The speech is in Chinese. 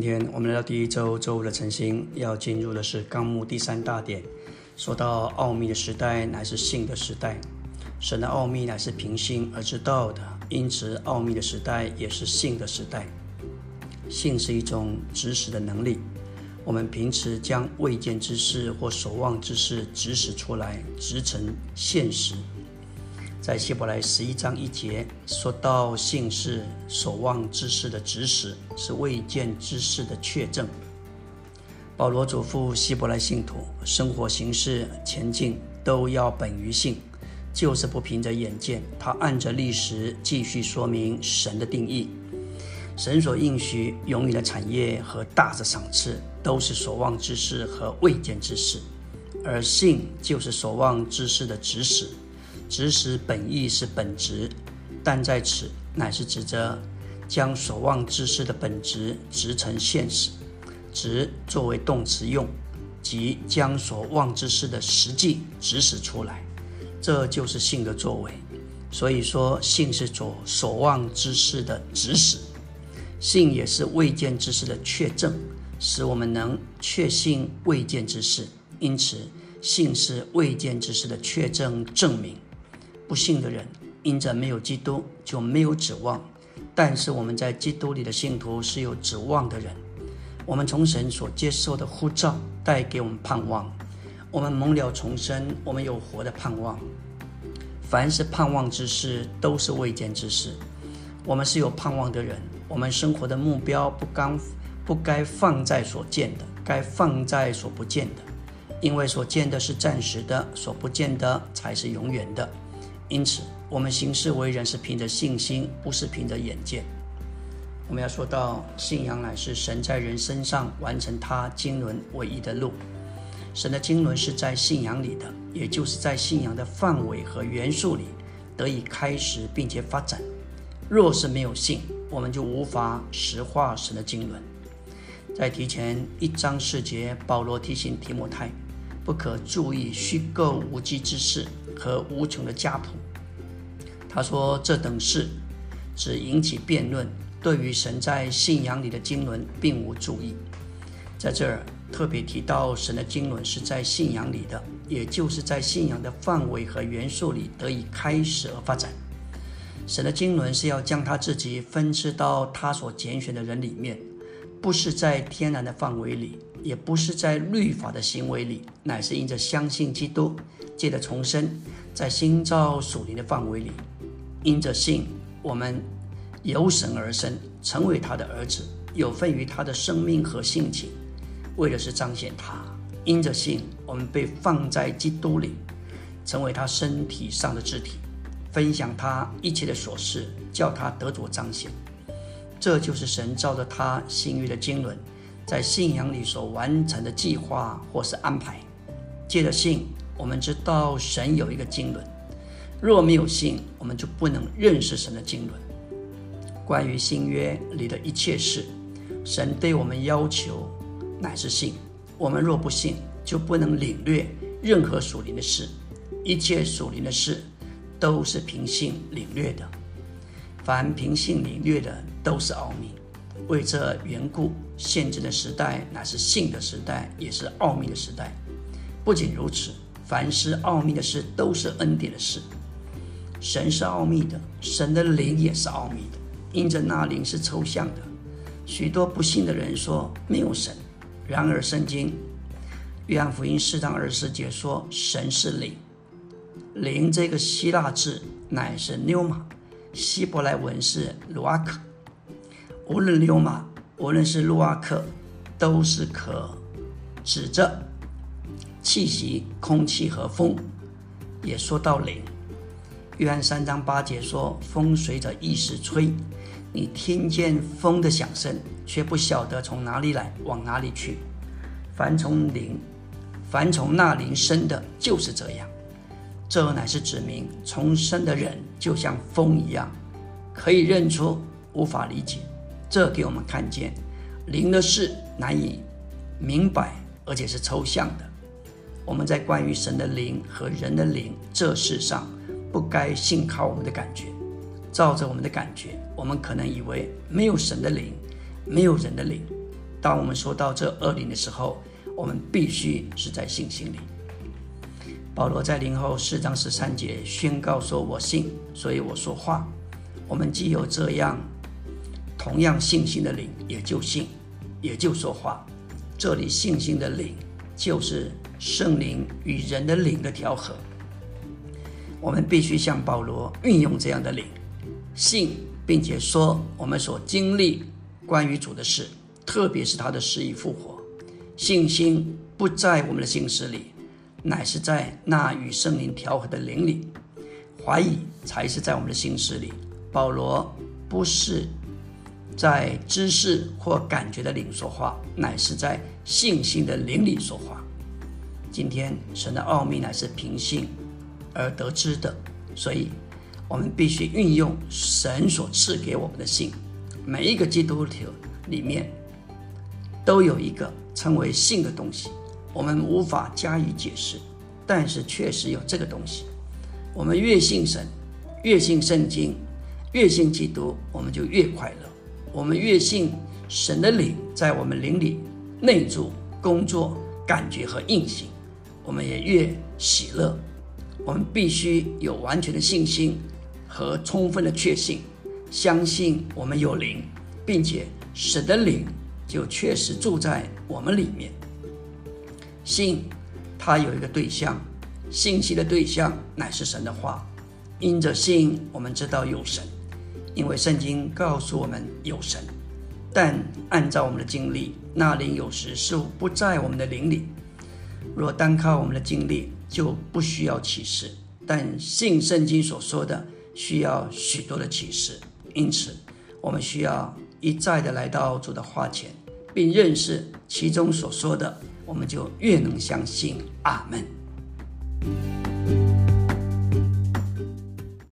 今天我们来到第一周周五的晨星，要进入的是纲目第三大点。说到奥秘的时代，乃是性的时代。神的奥秘乃是凭信而知道的，因此奥秘的时代也是性的时代。性是一种指使的能力，我们平时将未见之事或所望之事指使出来，直成现实。在希伯来十一章一节说到，信是所望之事的指使，是未见之事的确证。保罗嘱咐希伯来信徒，生活行事前进都要本于信，就是不凭着眼见。他按着历史继续说明神的定义，神所应许永远的产业和大的赏赐，都是所望之事和未见之事，而信就是所望之事的指使。指使本意是本职，但在此乃是指着将所望之事的本质直成现实，直作为动词用，即将所望之事的实际指使出来，这就是性的作为。所以说，性是所所望之事的指使，性也是未见之事的确证，使我们能确信未见之事。因此，性是未见之事的确证证明。不幸的人，因着没有基督就没有指望；但是我们在基督里的信徒是有指望的人。我们从神所接受的呼召带给我们盼望，我们蒙了重生，我们有活的盼望。凡是盼望之事，都是未见之事。我们是有盼望的人，我们生活的目标不刚不该放在所见的，该放在所不见的，因为所见的是暂时的，所不见的才是永远的。因此，我们行事为人是凭着信心，不是凭着眼见。我们要说到，信仰乃是神在人身上完成他经纶唯一的路。神的经纶是在信仰里的，也就是在信仰的范围和元素里得以开始并且发展。若是没有信，我们就无法实化神的经纶。在提前一章四节，保罗提醒提摩太，不可注意虚构无稽之事。和无穷的家谱，他说这等事只引起辩论，对于神在信仰里的经纶并无注意。在这儿特别提到神的经纶是在信仰里的，也就是在信仰的范围和元素里得以开始而发展。神的经纶是要将他自己分支到他所拣选的人里面，不是在天然的范围里，也不是在律法的行为里，乃是因着相信基督。借着重生，在新造属灵的范围里，因着信，我们由神而生，成为他的儿子，有份于他的生命和性情，为的是彰显他。因着信，我们被放在基督里，成为他身体上的肢体，分享他一切的琐事，叫他得着彰显。这就是神照着他心欲的经纶，在信仰里所完成的计划或是安排。借着信。我们知道神有一个经纶，若没有信，我们就不能认识神的经纶。关于新约里的一切事，神对我们要求乃是信。我们若不信，就不能领略任何属灵的事。一切属灵的事都是凭信领略的。凡凭信领略的，都是奥秘。为这缘故，现今的时代乃是信的时代，也是奥秘的时代。不仅如此。凡是奥秘的事，都是恩典的事。神是奥秘的，神的灵也是奥秘的。因着那灵是抽象的，许多不信的人说没有神。然而圣经约翰福音四章二十四节说神是灵。灵这个希腊字乃是 n e u m a 希伯来文是鲁阿克。无论流马无论是路阿克，都是可指着。气息、空气和风，也说到灵。约翰三章八节说：“风随着意识吹，你听见风的响声，却不晓得从哪里来，往哪里去。凡从灵，凡从那灵生的，就是这样。这乃是指明重生的人就像风一样，可以认出，无法理解。这给我们看见，灵的事难以明白，而且是抽象的。”我们在关于神的灵和人的灵这事上，不该信靠我们的感觉，照着我们的感觉，我们可能以为没有神的灵，没有人的灵。当我们说到这二灵的时候，我们必须是在信心里。保罗在灵后四章十三节宣告说：“我信，所以我说话。”我们既有这样同样信心的灵，也就信，也就说话。这里信心的灵，就是圣灵与人的灵的调和。我们必须像保罗运用这样的灵，信，并且说我们所经历关于主的事，特别是他的死与复活。信心不在我们的心思里。乃是在那与圣灵调和的灵里，怀疑才是在我们的心思里。保罗不是在知识或感觉的灵说话，乃是在信心的灵里说话。今天神的奥秘乃是凭信而得知的，所以我们必须运用神所赐给我们的信。每一个基督徒里面都有一个称为信的东西。我们无法加以解释，但是确实有这个东西。我们越信神，越信圣经，越信基督，我们就越快乐。我们越信神的灵在我们灵里内住、工作、感觉和运行，我们也越喜乐。我们必须有完全的信心和充分的确信，相信我们有灵，并且神的灵就确实住在我们里面。信，它有一个对象，信息的对象乃是神的话。因着信，我们知道有神，因为圣经告诉我们有神。但按照我们的经历，那灵有时是不在我们的灵里。若单靠我们的经历，就不需要启示。但信圣经所说的，需要许多的启示。因此，我们需要一再的来到主的话前，并认识其中所说的。我们就越能相信，阿门。